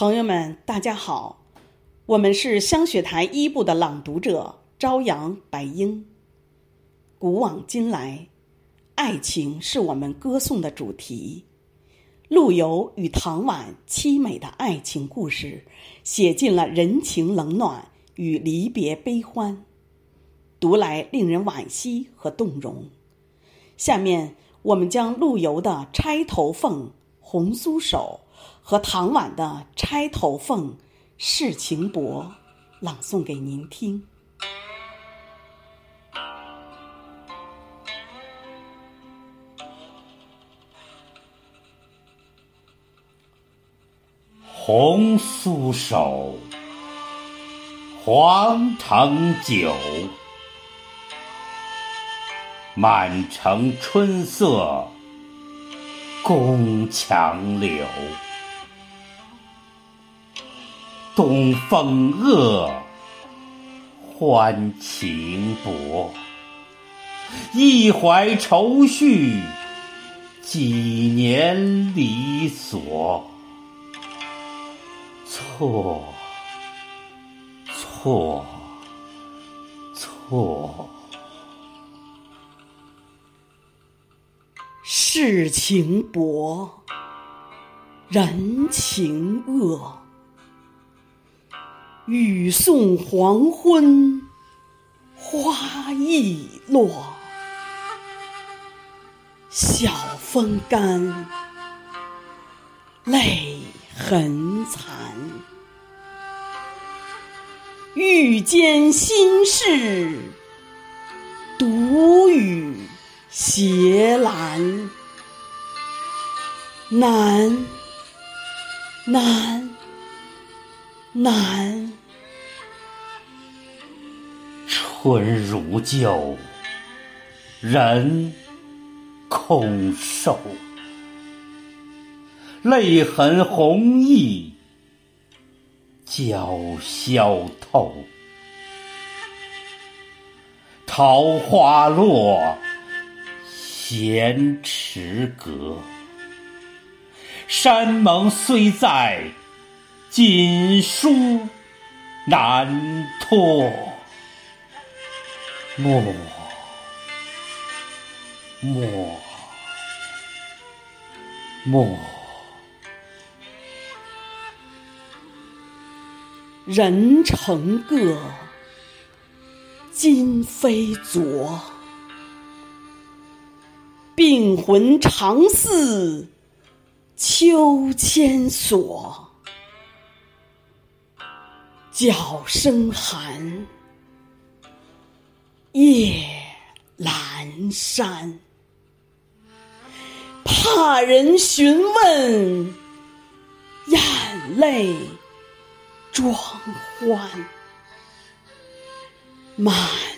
朋友们，大家好，我们是香雪台一部的朗读者朝阳、白英。古往今来，爱情是我们歌颂的主题。陆游与唐婉凄美的爱情故事，写尽了人情冷暖与离别悲欢，读来令人惋惜和动容。下面，我们将陆游的《钗头凤》《红酥手》。和唐婉的《钗头凤·世情薄》朗诵给您听。红酥手，黄藤酒，满城春色宫墙柳。东风恶，欢情薄。一怀愁绪，几年离索。错，错，错。世情薄，人情恶。雨送黄昏，花易落。晓风干，泪痕残。欲笺心事，独语斜阑。难，难，难。春如旧，人空瘦。泪痕红浥鲛绡透。桃花落，闲池阁。山盟虽在，锦书难托。默默默。人成各，今非昨。病魂常似秋千索，角声寒。夜阑珊，怕人询问，眼泪装欢。满。